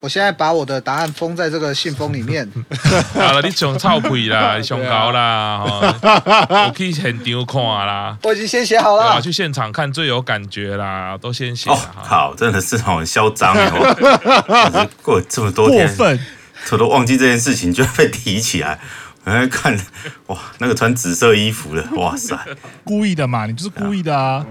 我现在把我的答案封在这个信封里面。好了，你上臭屁啦，你上高啦，我去现场看啦。我已经先写好了，去现场看最有感觉啦，都先写。哦，好，真的是很嚣张哦。过这么多天，我都忘记这件事情，居然被提起来。我在看，哇，那个穿紫色衣服的，哇塞，故意的嘛，你就是故意的啊。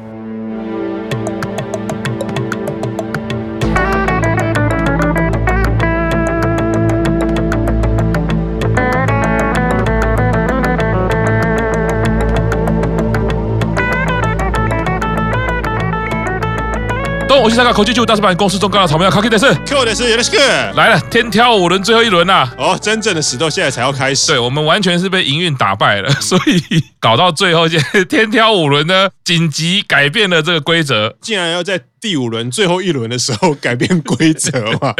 我是三个口技就大师版公司中高的草莓卡 K 的是，Q 的是 Yes 来了，天挑五轮最后一轮啦！哦，真正的死斗现在才要开始。对，我们完全是被营运打败了，所以搞到最后，现在 天挑五轮呢，紧急改变了这个规则，竟然要在。第五轮最后一轮的时候改变规则嘛，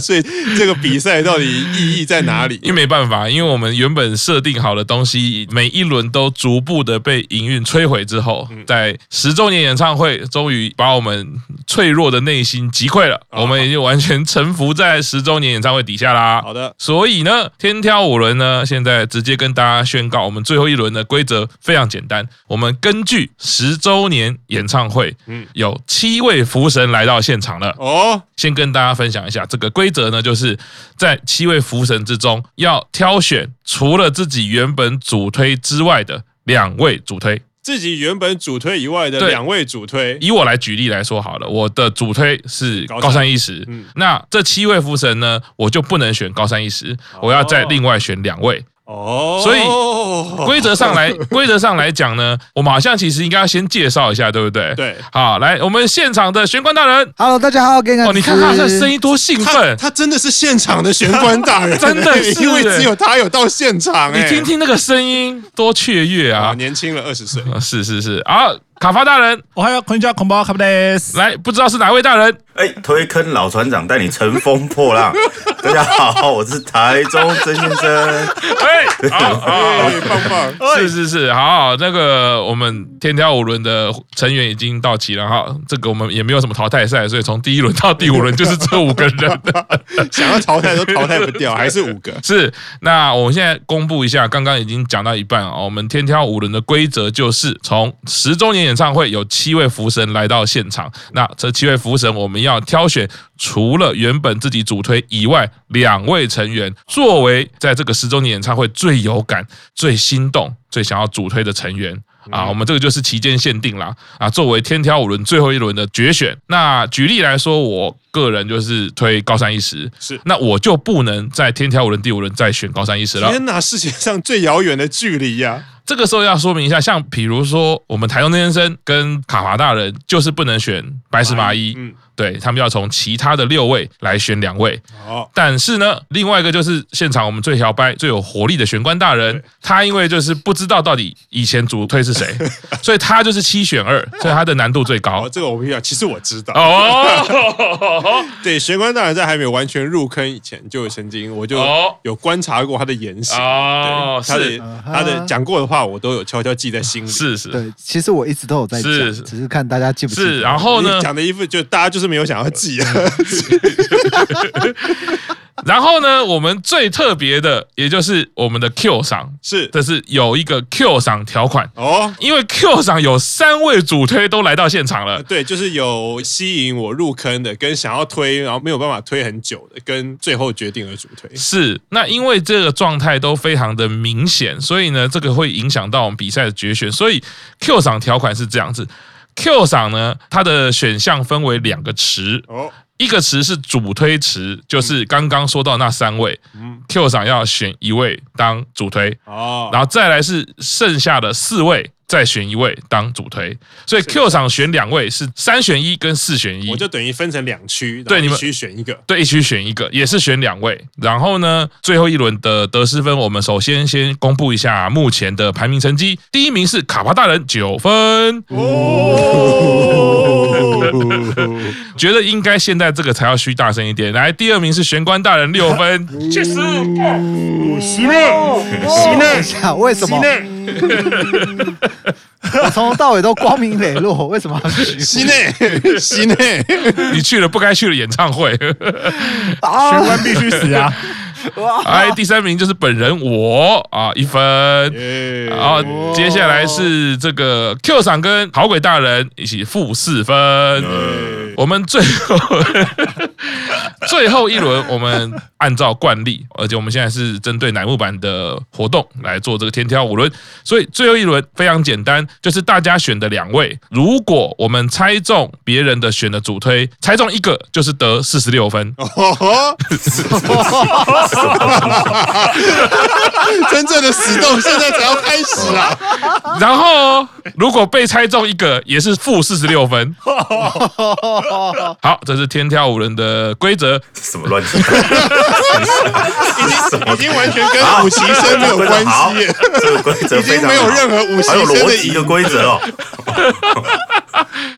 所以这个比赛到底意义在哪里？因为没办法，因为我们原本设定好的东西，每一轮都逐步的被营运摧毁之后，在十周年演唱会终于把我们脆弱的内心击溃了，我们已经完全臣服在十周年演唱会底下啦。好的，所以呢，天挑五轮呢，现在直接跟大家宣告，我们最后一轮的规则非常简单，我们根据十周年演唱会，嗯，有七位。福神来到现场了。哦，先跟大家分享一下这个规则呢，就是在七位福神之中，要挑选除了自己原本主推之外的两位主推。自己原本主推以外的两位主推，以我来举例来说好了，我的主推是高山一时，那这七位福神呢，我就不能选高山一时，我要再另外选两位。哦，所以规则上来，规则上来讲呢，我们好像其实应该要先介绍一下，对不对？对，好，来，我们现场的玄关大人，Hello，大家好，给你哦，你看他的声音多兴奋，他真的是现场的玄关大人，真的是，因为只有他有到现场，你听听那个声音多雀跃啊，年轻了二十岁，是是是，啊，卡发大人，我还要空加空包卡布雷斯，来，不知道是哪位大人？哎，推坑老船长带你乘风破浪。大家好，我是台中曾先生。哎，好，好，棒棒，是是是，好，好，那个我们天挑五轮的成员已经到齐了哈。这个我们也没有什么淘汰赛，所以从第一轮到第五轮就是这五个人，想要淘汰都淘汰不掉，还是五个。是，那我们现在公布一下，刚刚已经讲到一半啊。我们天挑五轮的规则就是，从十周年演唱会有七位福神来到现场，那这七位福神我们要挑选。除了原本自己主推以外，两位成员作为在这个十周年演唱会最有感、最心动、最想要主推的成员啊，我们这个就是期间限定啦啊，作为天挑五轮最后一轮的决选。那举例来说，我个人就是推高山一石，是那我就不能在天挑五轮第五轮再选高山一石了。天哪，世界上最遥远的距离呀！这个时候要说明一下，像比如说我们台中先生跟卡华大人，就是不能选白石麻衣。嗯。对，他们要从其他的六位来选两位，哦，但是呢，另外一个就是现场我们最摇摆、最有活力的玄关大人，他因为就是不知道到底以前主推是谁，所以他就是七选二，所以他的难度最高。哦，这个我不要，其实我知道哦。对，玄关大人在还没有完全入坑以前，就曾经我就有观察过他的言行哦，他的他的讲过的话，我都有悄悄记在心里。是是，对，其实我一直都有在讲，只是看大家记不记得。是，然后呢，讲的衣服就大家就是。是没有想要记啊，然后呢，我们最特别的，也就是我们的 Q 赏是，这是有一个 Q 赏条款哦，因为 Q 赏有三位主推都来到现场了，对，就是有吸引我入坑的，跟想要推然后没有办法推很久的，跟最后决定的主推是。那因为这个状态都非常的明显，所以呢，这个会影响到我们比赛的决选，所以 Q 赏条款是这样子。Q 赏呢，它的选项分为两个池，哦一个池是主推池，就是刚刚说到那三位嗯，Q 赏要选一位当主推，哦然后再来是剩下的四位。再选一位当主推，所以 Q 场选两位是三选一跟四选一，我就等于分成两区，对，你们一区选一个，对，一区选一个，也是选两位。然后呢，最后一轮的得失分，我们首先先公布一下目前的排名成绩。第一名是卡帕大人九分，哦，觉得应该现在这个才要嘘大声一点。来，第二名是玄关大人六分，七十，行了，行了，为什么？我从头到尾都光明磊落，为什么要去？西内，西内，你去了不该去的演唱会，玄关必须死啊！哎，第三名就是本人我啊，一分。然后接下来是这个 Q 赏跟好鬼大人一起负四分。我们最后 最后一轮，我们按照惯例，而且我们现在是针对乃木坂的活动来做这个天挑五轮，所以最后一轮非常简单，就是大家选的两位，如果我们猜中别人的选的主推，猜中一个就是得四十六分。真正的死斗现在才要开始啊！然后如果被猜中一个，也是负四十六分。好，这是天挑五轮的规则。什么乱七八糟？已 经已经完全跟五期生没有关系。这个规则已经没有任何五期生的一个规则哦。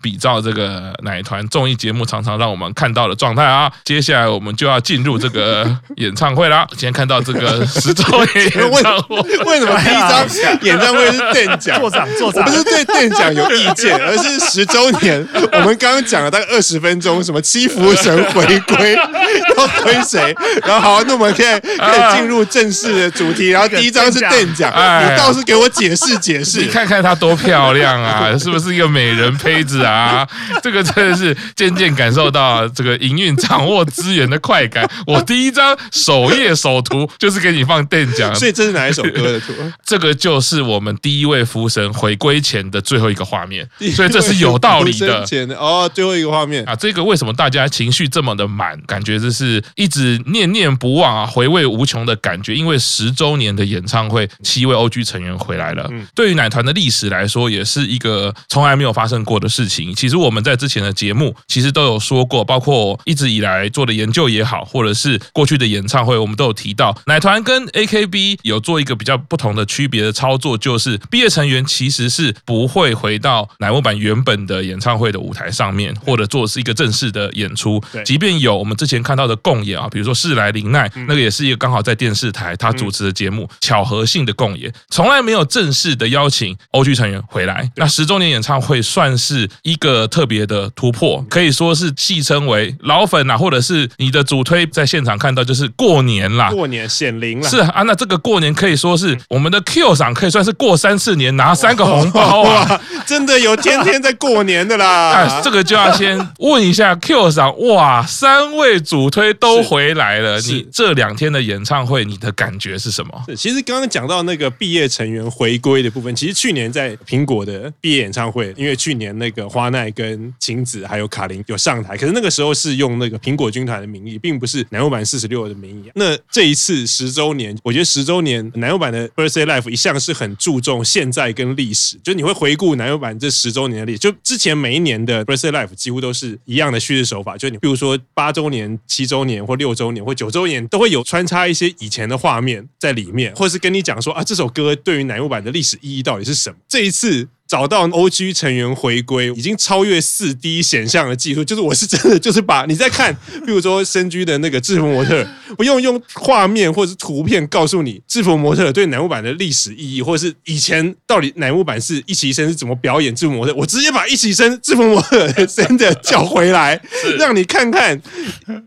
比照这个奶团综艺节目常常让我们看到的状态啊，接下来我们就要进入这个演唱会啦。今天看到这个十周年演唱会，为什么第一张演唱会是电奖？座长，座长，不是对电奖有意见，而是十周年。我们刚刚讲了大概二十分钟，什么七福神回归 要推谁？然后好，那我们现在可以进入正式的主题。然后第一张是电奖，你倒是给我解释解释。你看看她多漂亮啊，是不是一个美人胚子啊？这个真的是渐渐感受到这个营运掌握资源的快感。我第一张首页首图就是给你放电奖，所以这是哪一首歌的图？这个就是我们第一位福神回归前的最后一个画面，所以这是有道理的。哦，最后一个画面啊，这个为什么大家情绪这么的满？感觉这是一直念念不忘啊，回味无穷的感觉。因为十周年的演唱会，七位 OG 成员回来了。对于奶团的历史来说，也是一个从来没有发生过的事情。其实我们在之前的节目其实都有说过，包括一直以来做的研究也好，或者是过去的演唱会，我们都有提到，奶团跟 AKB 有做一个比较不同的区别的操作，就是毕业成员其实是不会回到乃木坂原本的演唱会的舞台上面，或者做是一个正式的演出。即便有我们之前看到的共演啊，比如说世来林奈，那个也是一个刚好在电视台他主持的节目，巧合性的共演，从来没有正式的邀请 OG 成员回来。那十周年演唱会算是一个特别的突破，可以说是戏称为老粉啊，或者是你的主推在现场看到就是过年啦，过年显灵了。是啊，那这个过年可以说是我们的 Q 赏可以算是过三次年拿三个红包啊，真的有天天在过年的啦。哎，这个就要先问一下 Q 赏，哇，三位主推都回来了，你这两天的演唱会，你的感觉是什么？其实刚刚讲到那个毕业成员回归的部分，其实去年在苹果的毕业演唱会，因为去年那个花奈跟晴子还有卡琳有上台，可是那个时候是用那个苹果军团的名义，并不是南欧版四十六的名义。那这一次十周年，我觉得十周年南欧版的 Birthday Life 一向是很注重现在跟历史，就你会回顾南欧版这十周年的历史，就之前每一年的 Birthday Life 几乎都是一样的叙事手法，就你比如说八周年、七周年或六周年或九周年，都会有穿插一些以前的画面在里面，或是跟你讲说啊，这首歌对于奶油版的历史意义到底是什么？这一次。找到 OG 成员回归，已经超越四 D 显像的技术，就是我是真的就是把你在看，比如说深居的那个制服模特，不用用画面或者是图片告诉你制服模特对乃木坂的历史意义，或者是以前到底乃木坂是一期生是怎么表演制服模特，我直接把一期生制服模特的 center 叫回来，让你看看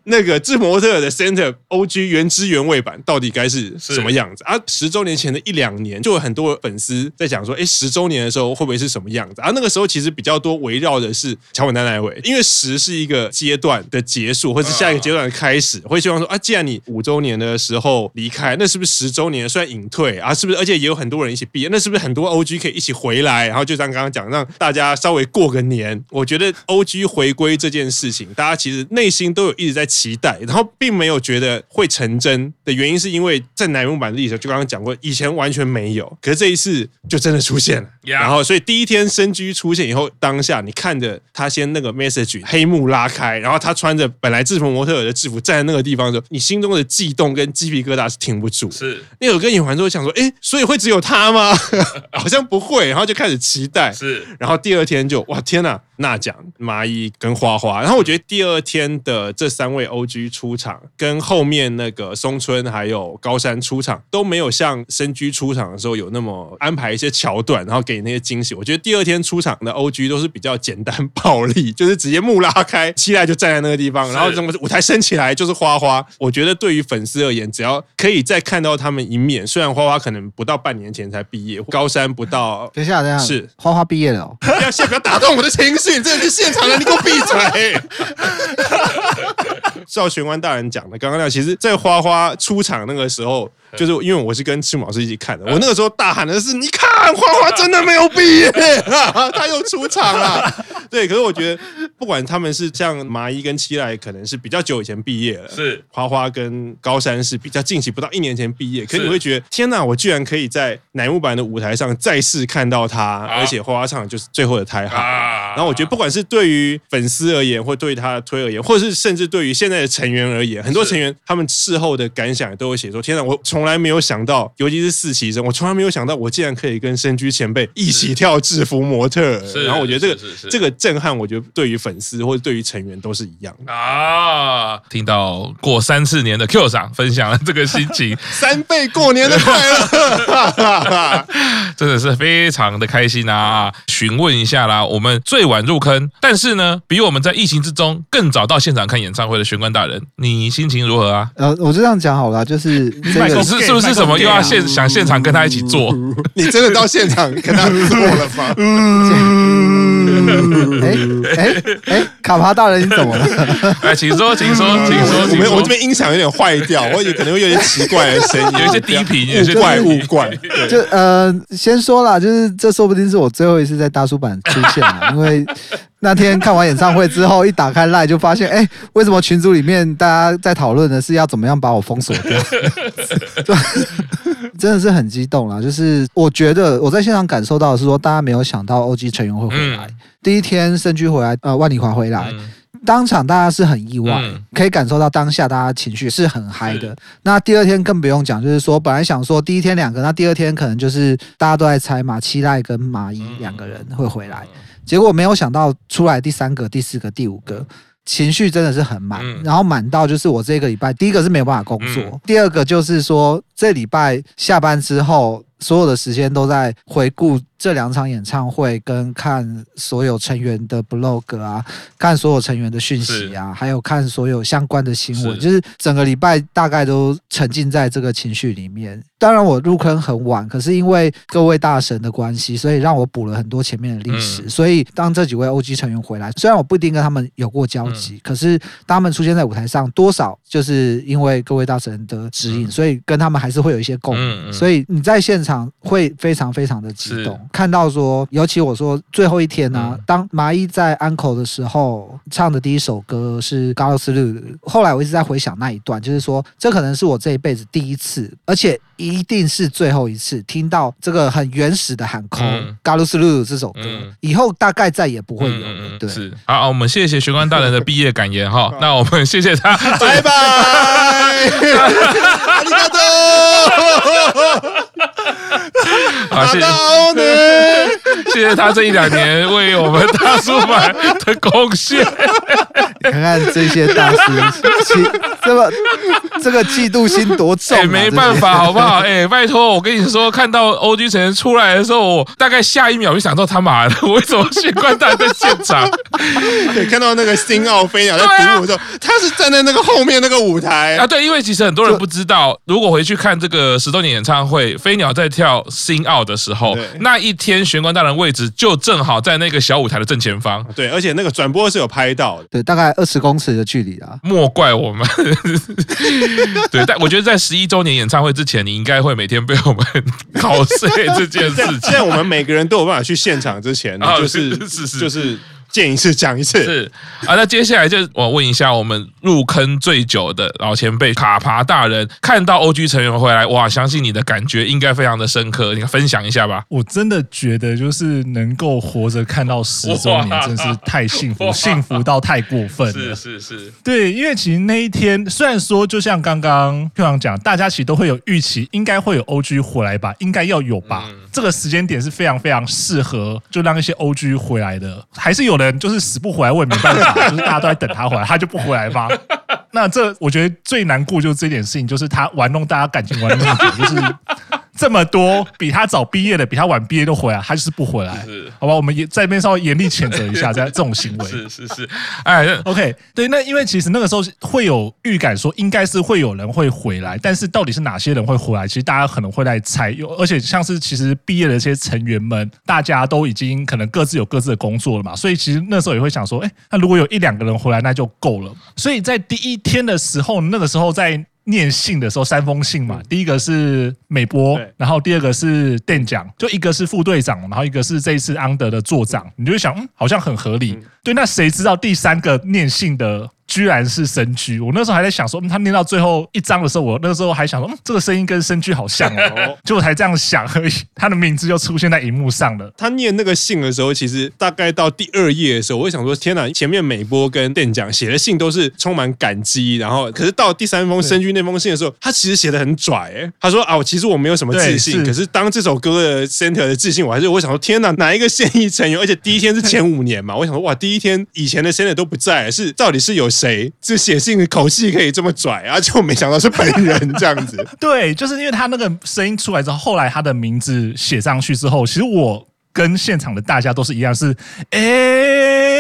那个制服模特的 center OG 原汁原味版到底该是什么样子。啊，十周年前的一两年，就有很多粉丝在讲说，哎，十周年的时候会不会是什么样子啊？那个时候其实比较多围绕的是乔本奈奈未，因为十是一个阶段的结束，或是下一个阶段的开始，会希望说啊，既然你五周年的时候离开，那是不是十周年算隐退啊？是不是？而且也有很多人一起毕业，那是不是很多 OG 可以一起回来？然后就像刚刚讲，让大家稍微过个年。我觉得 OG 回归这件事情，大家其实内心都有一直在期待，然后并没有觉得会成真的原因，是因为在乃木坂的历史，就刚刚讲过，以前完全没有，可是这一次就真的出现了。然后，所以第一天。深居出现以后，当下你看着他先那个 message 黑幕拉开，然后他穿着本来制服模特儿的制服站在那个地方的时候，你心中的悸动跟鸡皮疙瘩是停不住。是，那有跟影环就会想说，哎，所以会只有他吗？好像不会，然后就开始期待。是，然后第二天就哇天哪！娜奖、麻衣跟花花。然后我觉得第二天的这三位 OG 出场，跟后面那个松村还有高山出场都没有像深居出场的时候有那么安排一些桥段，然后给那些惊喜。我觉得第二天出场的 OG 都是比较简单暴力，就是直接幕拉开，期待就站在那个地方，然后整个舞台升起来就是花花。我觉得对于粉丝而言，只要可以再看到他们一面，虽然花花可能不到半年前才毕业，高山不到，等一下，等一下，是花花毕业了，不要先不要打断我的情绪，你真的是现场的，你给我闭嘴。照玄关大人讲的，刚刚那其实，在花花出场那个时候。就是因为我是跟赤木老师一起看的，我那个时候大喊的是：“你看，花花真的没有毕业啊，他又出场了。”对，可是我觉得，不管他们是像麻衣跟七濑，可能是比较久以前毕业了；是花花跟高山是比较近期不到一年前毕业。可是你会觉得，天哪，我居然可以在乃木坂的舞台上再次看到他，而且花花唱的就是最后的台号。然后我觉得，不管是对于粉丝而言，或对于他的推而言，或者是甚至对于现在的成员而言，很多成员他们事后的感想都会写说：“天哪，我从从来没有想到，尤其是四期生，我从来没有想到，我竟然可以跟深居前辈一起跳制服模特。然后我觉得这个这个震撼，我觉得对于粉丝或者对于成员都是一样的啊。听到过三次年的 Q 赏分享了这个心情，三倍过年的快乐，真的是非常的开心啊！询问一下啦，我们最晚入坑，但是呢，比我们在疫情之中更早到现场看演唱会的玄关大人，你心情如何啊？呃，我就这样讲好了，就是。这个是是不是什么又要现想现场跟他一起做？你真的到现场跟他做了吗？哎哎哎，卡帕大人你怎么了？哎，请说，请说，请说。我们我这边音响有点坏掉，我也可能会有点奇怪的 声音，有一些低频，有些怪物怪。就呃，先说啦，就是这说不定是我最后一次在大叔版出现了，因为。那天看完演唱会之后，一打开 LINE 就发现，哎，为什么群组里面大家在讨论的是要怎么样把我封锁掉？真的是很激动啦！就是我觉得我在现场感受到的是说，大家没有想到 OG 成员会回来。第一天深居回来，呃，万里华回来，当场大家是很意外，可以感受到当下大家情绪是很嗨的。那第二天更不用讲，就是说本来想说第一天两个，那第二天可能就是大家都在猜嘛，期待跟麻衣两个人会回来。结果没有想到出来第三个、第四个、第五个，情绪真的是很满，然后满到就是我这个礼拜第一个是没有办法工作，第二个就是说这礼拜下班之后，所有的时间都在回顾。这两场演唱会跟看所有成员的 blog 啊，看所有成员的讯息啊，还有看所有相关的新闻，就是整个礼拜大概都沉浸在这个情绪里面。当然我入坑很晚，可是因为各位大神的关系，所以让我补了很多前面的历史。所以当这几位 OG 成员回来，虽然我不一定跟他们有过交集，可是当他们出现在舞台上，多少就是因为各位大神的指引，所以跟他们还是会有一些共鸣。所以你在现场会非常非常的激动。看到说，尤其我说最后一天呢、啊，当麻衣在安口的时候唱的第一首歌是《嘎洛斯路》，后来我一直在回想那一段，就是说这可能是我这一辈子第一次，而且一定是最后一次听到这个很原始的喊口《嘎洛斯路》这首歌，以后大概再也不会有了。对，是。好，我们谢谢玄关大人的毕业感言哈，那我们谢谢他，拜拜，阿里嘎多。好，谢谢，谢谢他这一两年为我们大叔版的贡献。看看这些大师，这么这个嫉妒心多重啊！没办法，好不好？哎，拜托，我跟你说，看到 OG 成出来的时候，我大概下一秒就想到他妈的，为什么玄关大人在现场？对，看到那个新奥飞鸟在比舞的时候，他是站在那个后面那个舞台啊。对，因为其实很多人不知道，如果回去看这个十周年演唱会，飞鸟在跳新奥的时候，那一天玄关大人位置就正好在那个小舞台的正前方。对，而且那个转播是有拍到的，对，大概。二十公尺的距离啊！莫怪我们。对，但我觉得在十一周年演唱会之前，你应该会每天被我们搞碎这件事情。在我们每个人都有办法去现场之前，就是是是就是。见一次讲一次是啊，那接下来就我问一下我们入坑最久的老前辈卡帕大人，看到 OG 成员回来，哇，相信你的感觉应该非常的深刻，你分享一下吧。我真的觉得就是能够活着看到十周年，真是太幸福，幸福到太过分了。是是是，对，因为其实那一天虽然说就像刚刚票长讲，大家其实都会有预期，应该会有 OG 回来吧，应该要有吧。这个时间点是非常非常适合，就让一些 OG 回来的，还是有。人就是死不回来，我也没办法，就是大家都在等他回来，他就不回来吗？那这我觉得最难过就是这点事情，就是他玩弄大家感情玩弄自己，就是。这么多比他早毕业的，比他晚毕业都回来，他就是不回来，是好吧？我们也在那边稍微严厉谴责一下 这这种行为。是是是，哎，OK，对，那因为其实那个时候会有预感说，应该是会有人会回来，但是到底是哪些人会回来？其实大家可能会来猜，有而且像是其实毕业的这些成员们，大家都已经可能各自有各自的工作了嘛，所以其实那时候也会想说，哎，那如果有一两个人回来，那就够了。所以在第一天的时候，那个时候在。念信的时候，三封信嘛，第一个是美波，然后第二个是店长，就一个是副队长，然后一个是这一次安德的座长，你就会想，嗯，好像很合理。对，那谁知道第三个念信的？居然是深居，我那时候还在想说，嗯，他念到最后一章的时候，我那时候还想说，嗯，这个声音跟深居好像哦，就我才这样想而已。他的名字就出现在荧幕上了。他念那个信的时候，其实大概到第二页的时候，我会想说，天哪，前面美波跟店长写的信都是充满感激，然后可是到第三封深居那封信的时候，他其实写的很拽，哎，他说啊，其实我没有什么自信，是。可是当这首歌的 center 的自信，我还是我想说，天哪，哪一个现役成员，而且第一天是前五年嘛，我想说，哇，第一天以前的 center 都不在，是到底是有谁这写？信的口气可以这么拽，啊？就没想到是本人 这样子。对，就是因为他那个声音出来之后，后来他的名字写上去之后，其实我跟现场的大家都是一样，是哎。欸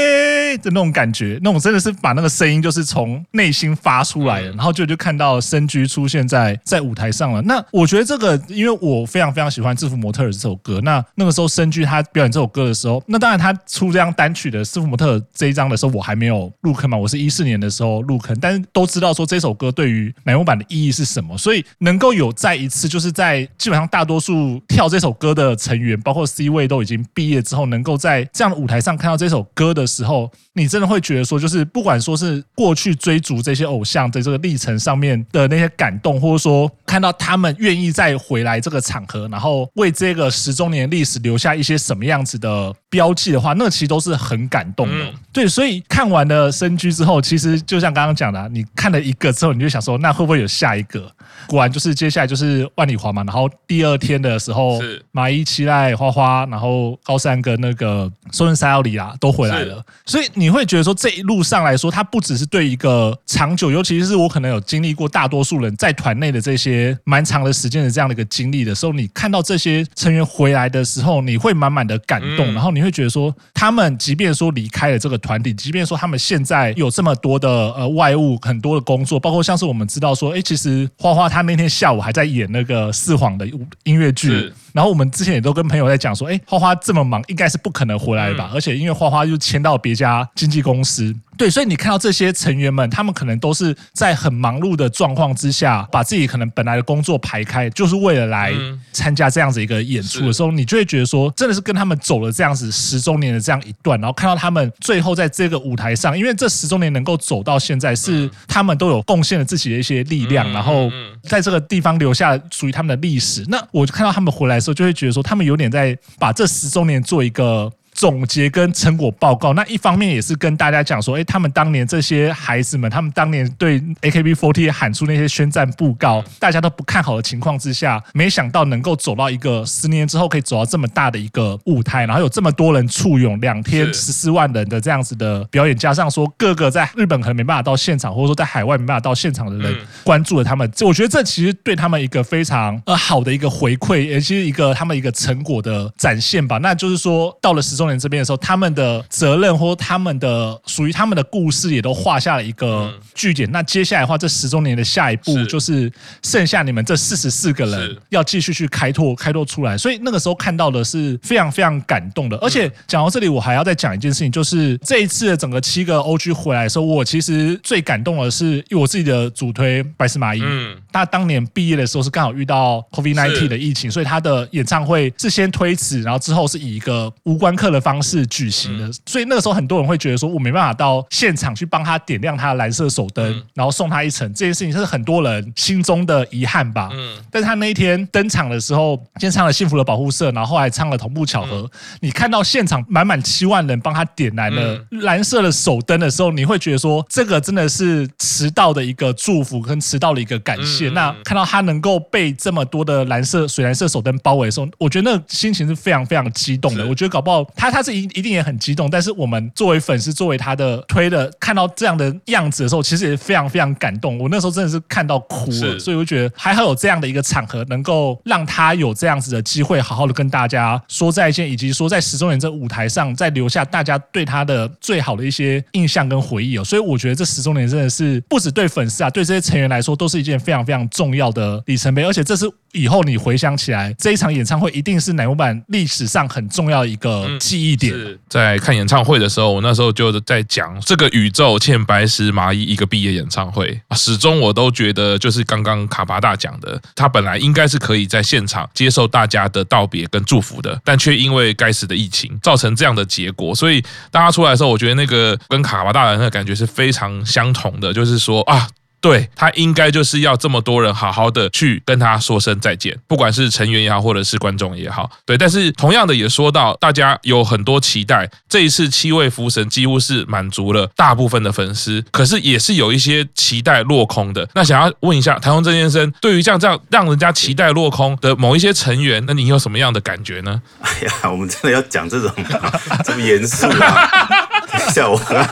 的那种感觉，那种真的是把那个声音就是从内心发出来的，然后就就看到深居出现在在舞台上了。那我觉得这个，因为我非常非常喜欢《制服模特》这首歌。那那个时候深居他表演这首歌的时候，那当然他出这张单曲的《制服模特》这一张的时候，我还没有入坑嘛，我是一四年的时候入坑，但是都知道说这首歌对于乃木坂的意义是什么，所以能够有再一次，就是在基本上大多数跳这首歌的成员，包括 C 位都已经毕业之后，能够在这样的舞台上看到这首歌的时候。你真的会觉得说，就是不管说是过去追逐这些偶像的这个历程上面的那些感动，或者说看到他们愿意再回来这个场合，然后为这个十周年历史留下一些什么样子的标记的话，那其实都是很感动的。对，所以看完了深居之后，其实就像刚刚讲的，你看了一个之后，你就想说，那会不会有下一个？果然就是接下来就是万里华嘛。然后第二天的时候，马伊、期待、花花，然后高山跟那个松润沙织里啊都回来了，所以。你会觉得说，这一路上来说，它不只是对一个长久，尤其是我可能有经历过大多数人在团内的这些蛮长的时间的这样的一个经历的时候，你看到这些成员回来的时候，你会满满的感动，然后你会觉得说，他们即便说离开了这个团体，即便说他们现在有这么多的呃外务，很多的工作，包括像是我们知道说，哎，其实花花他那天下午还在演那个四皇的音乐剧。然后我们之前也都跟朋友在讲说，哎，花花这么忙，应该是不可能回来吧？而且因为花花又签到别家经纪公司。对，所以你看到这些成员们，他们可能都是在很忙碌的状况之下，把自己可能本来的工作排开，就是为了来参加这样子一个演出的时候，你就会觉得说，真的是跟他们走了这样子十周年的这样一段，然后看到他们最后在这个舞台上，因为这十周年能够走到现在，是他们都有贡献了自己的一些力量，然后在这个地方留下属于他们的历史。那我就看到他们回来的时候，就会觉得说，他们有点在把这十周年做一个。总结跟成果报告，那一方面也是跟大家讲说，哎，他们当年这些孩子们，他们当年对 AKB48 喊出那些宣战布告，大家都不看好的情况之下，没想到能够走到一个十年之后可以走到这么大的一个舞台，然后有这么多人簇拥，两天十四万人的这样子的表演，加上说各个在日本可能没办法到现场，或者说在海外没办法到现场的人关注了他们，我觉得这其实对他们一个非常呃好的一个回馈，也是一个他们一个成果的展现吧。那就是说到了十周年。这边的时候，他们的责任或他们的属于他们的故事也都画下了一个句点。那接下来的话，这十周年的下一步就是剩下你们这四十四个人要继续去开拓开拓出来。所以那个时候看到的是非常非常感动的。而且讲到这里，我还要再讲一件事情，就是这一次的整个七个 OG 回来的时候，我其实最感动的是，因为我自己的主推白石麻衣，嗯，他当年毕业的时候是刚好遇到 COVID-19 的疫情，所以他的演唱会是先推迟，然后之后是以一个无关客的方式举行的，所以那个时候很多人会觉得说，我没办法到现场去帮他点亮他的蓝色手灯，然后送他一程，这件事情是很多人心中的遗憾吧。嗯，但是他那一天登场的时候，先唱了《幸福的保护色》，然后后来唱了《同步巧合》，你看到现场满满七万人帮他点燃了蓝色的手灯的时候，你会觉得说，这个真的是迟到的一个祝福跟迟到的一个感谢。那看到他能够被这么多的蓝色水蓝色手灯包围的时候，我觉得那心情是非常非常激动的。我觉得搞不好他他是一一定也很激动，但是我们作为粉丝，作为他的推的，看到这样的样子的时候，其实也非常非常感动。我那时候真的是看到哭了，所以我觉得还好有这样的一个场合，能够让他有这样子的机会，好好的跟大家说再见，以及说在十周年这舞台上再留下大家对他的最好的一些印象跟回忆哦。所以我觉得这十周年真的是不止对粉丝啊，对这些成员来说都是一件非常非常重要的里程碑，而且这是以后你回想起来，这一场演唱会一定是乃木坂历史上很重要的一个记忆点。嗯、在看演唱会的时候，我那时候就在讲这个宇宙欠白石麻衣一个毕业演唱会，始终我都觉得就是刚刚卡巴大讲的，他本来应该是可以在现场接受大家的道别跟祝福的，但却因为该死的疫情造成这样的结果。所以大家出来的时候，我觉得那个跟卡巴大人的那个感觉是非常相同的，就是说啊。对，他应该就是要这么多人好好的去跟他说声再见，不管是成员也好，或者是观众也好。对，但是同样的也说到，大家有很多期待，这一次七位福神几乎是满足了大部分的粉丝，可是也是有一些期待落空的。那想要问一下台中郑先生，对于像这样让人家期待落空的某一些成员，那你有什么样的感觉呢？哎呀，我们真的要讲这种 这么严肃啊？等一下，我刚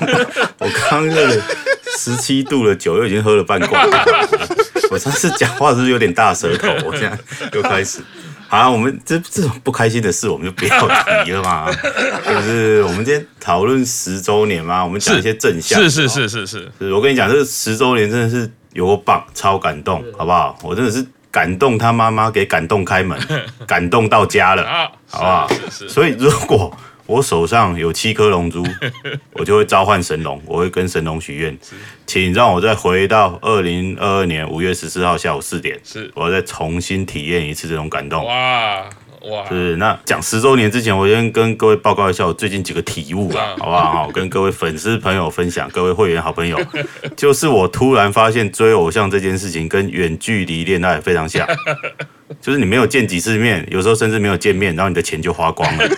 刚热。十七度的酒又已经喝了半罐了，我上次讲话是不是有点大舌头？我现在又开始。好，我们这这种不开心的事，我们就不要提了嘛。就是我们今天讨论十周年嘛，我们讲一些正向。是是是是是，是。我跟你讲，这个十周年真的是有个棒，超感动，好不好？我真的是感动他妈妈给感动开门，感动到家了，好不好？所以如果。我手上有七颗龙珠，我就会召唤神龙，我会跟神龙许愿，请让我再回到二零二二年五月十四号下午四点，是，我要再重新体验一次这种感动。哇哇！是那讲十周年之前，我先跟各位报告一下我最近几个体悟啊，好不好？好，跟各位粉丝朋友分享，各位会员好朋友，就是我突然发现追偶像这件事情跟远距离恋爱非常像，就是你没有见几次面，有时候甚至没有见面，然后你的钱就花光了。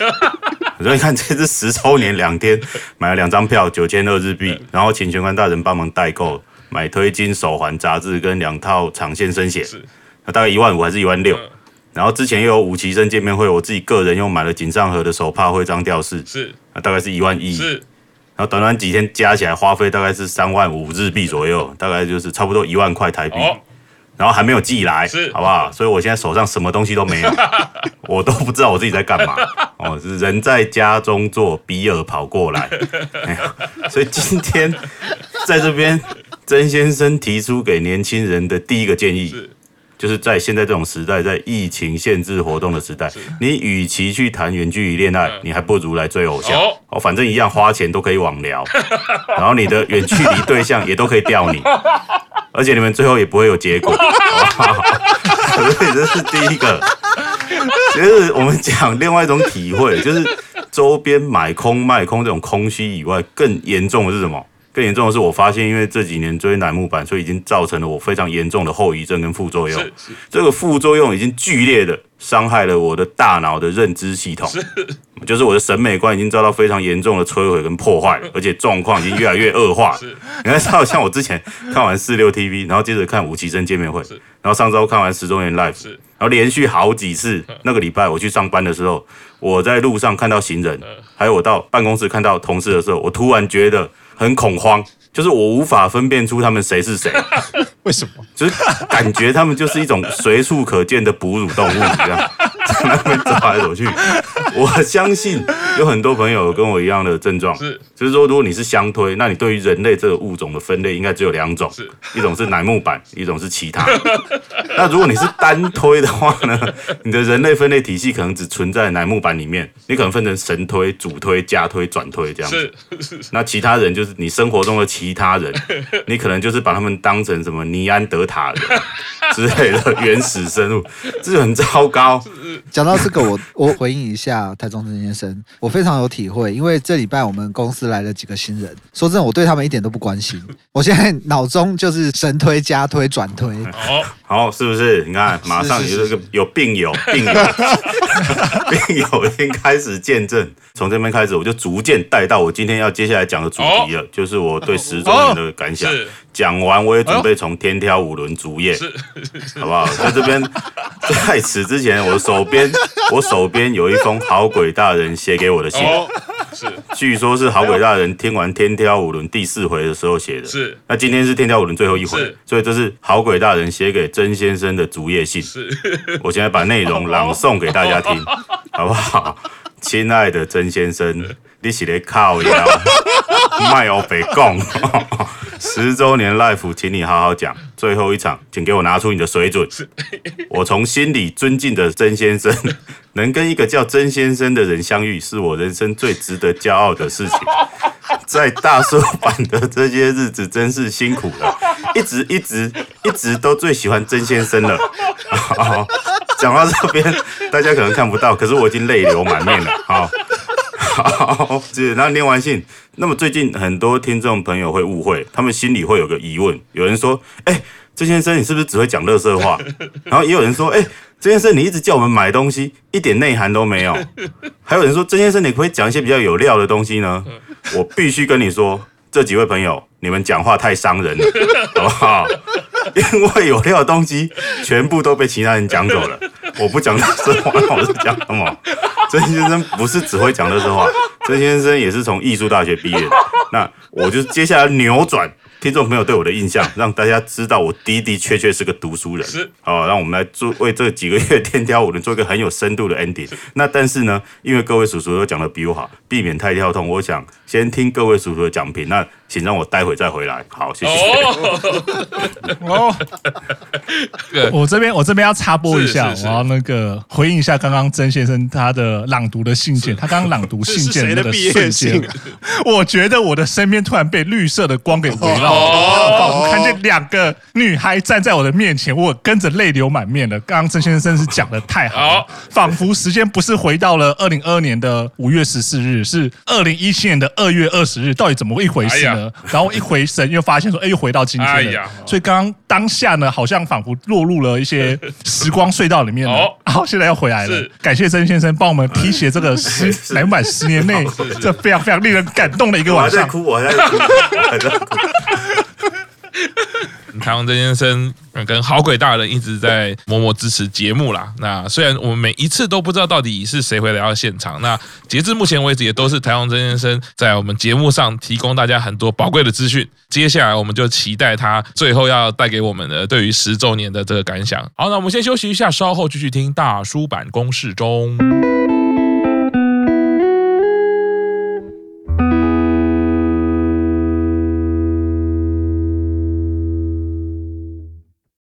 所以你看，这次十周年两天买了两张票，九千二日币，然后请玄关大人帮忙代购买推金手环、杂志跟两套长线生写，那大概一万五还是一万六？然后之前又有五期生见面会，我自己个人又买了井上和的手帕徽章吊饰，是，那大概是一万一。是，然后短短几天加起来花费大概是三万五日币左右，大概就是差不多一万块台币。然后还没有寄来，是，好不好？所以我现在手上什么东西都没有，我都不知道我自己在干嘛。哦，是人在家中坐，比尔跑过来。哎呀，所以今天在这边，曾先生提出给年轻人的第一个建议，就是在现在这种时代，在疫情限制活动的时代，你与其去谈远距离恋爱，你还不如来追偶像。哦，反正一样花钱都可以网聊，然后你的远距离对象也都可以钓你。而且你们最后也不会有结果？所以这是第一个。其实我们讲另外一种体会，就是周边买空卖空这种空虚以外，更严重的是什么？更严重的是，我发现因为这几年追乃木板，所以已经造成了我非常严重的后遗症跟副作用。这个副作用已经剧烈的伤害了我的大脑的认知系统。就是我的审美观已经遭到非常严重的摧毁跟破坏，而且状况已经越来越恶化。你看，像我之前看完四六 TV，然后接着看吴奇生见面会，然后上周看完十周年 Live，然后连续好几次。那个礼拜我去上班的时候，我在路上看到行人，还有我到办公室看到同事的时候，我突然觉得很恐慌。就是我无法分辨出他们谁是谁，为什么？就是感觉他们就是一种随处可见的哺乳动物一样，在那边走来走去。我相信有很多朋友跟我一样的症状，是，就是说，如果你是相推，那你对于人类这个物种的分类应该只有两种，是，一种是乃木板，一种是其他。那如果你是单推的话呢？你的人类分类体系可能只存在乃木板里面，你可能分成神推、主推、加推、转推这样子。那其他人就是你生活中的。其他人，你可能就是把他们当成什么尼安德塔人之类的原始生物，这就很糟糕。讲到这个，我我回应一下台中陈先生，我非常有体会，因为这礼拜我们公司来了几个新人，说真的，我对他们一点都不关心，我现在脑中就是神推加推转推，好，好，是不是？你看，马上有这个有病友，病友，病友已经开始见证，从这边开始，我就逐渐带到我今天要接下来讲的主题了，就是我对十周年的感想。讲完，我也准备从天挑五轮主页，好不好？在这边，在此之前，我手边我手边有一封好鬼大人写给我的信，是，据说是好鬼大人听完天挑五轮第四回的时候写的，是。那今天是天挑五轮最后一回，所以这是好鬼大人写给曾先生的竹叶信。是，我现在把内容朗诵给大家听，好不好？亲爱的曾先生，你是咧靠呀，卖欧北贡。十周年 life，请你好好讲。最后一场，请给我拿出你的水准。我从心里尊敬的曾先生，能跟一个叫曾先生的人相遇，是我人生最值得骄傲的事情。在大叔版的这些日子，真是辛苦了。一直一直一直都最喜欢曾先生了。好，讲到这边，大家可能看不到，可是我已经泪流满面了。好。好，是，然后念完信，那么最近很多听众朋友会误会，他们心里会有个疑问，有人说，哎、欸，曾先生你是不是只会讲乐色话？然后也有人说，哎、欸，曾先生你一直叫我们买东西，一点内涵都没有。还有人说，曾先生你可以讲一些比较有料的东西呢？我必须跟你说，这几位朋友，你们讲话太伤人了，好不好？因为有料的东西全部都被其他人讲走了。我不讲垃圾话，那我是讲什么？曾先生不是只会讲垃圾话，曾先生也是从艺术大学毕业。那我就接下来扭转听众朋友对我的印象，让大家知道我的的确确是个读书人。是，好，让我们来做为这几个月天挑五轮做一个很有深度的 ending。那但是呢，因为各位叔叔都讲的比我好，避免太跳痛，我想先听各位叔叔的讲评。那请让我待会再回来。好，谢谢。哦，我这边我这边要插播一下，我要那个回应一下刚刚曾先生他的朗读的信件。他刚刚朗读信件的那个瞬间，我觉得我的身边突然被绿色的光给围绕，仿佛看见两个女孩站在我的面前，我跟着泪流满面了。刚刚曾先生是讲的太好，仿佛时间不是回到了二零二二年的五月十四日，是二零一七年的二月二十日，到底怎么一回事呢？然后一回神，又发现说，哎，又回到今天了。所以刚刚当下呢，好像仿佛落入了一些 时光隧道里面了。哦，然后现在又回来了。感谢曾先生帮我们提携这个十 满满十年内这非常非常令人感动的一个晚上。我还在哭，我还在哭。台湾曾先生跟好鬼大人一直在默默支持节目啦。那虽然我们每一次都不知道到底是谁会来到现场，那截至目前为止也都是台湾曾先生在我们节目上提供大家很多宝贵的资讯。接下来我们就期待他最后要带给我们的对于十周年的这个感想。好，那我们先休息一下，稍后继续听大叔版公式中。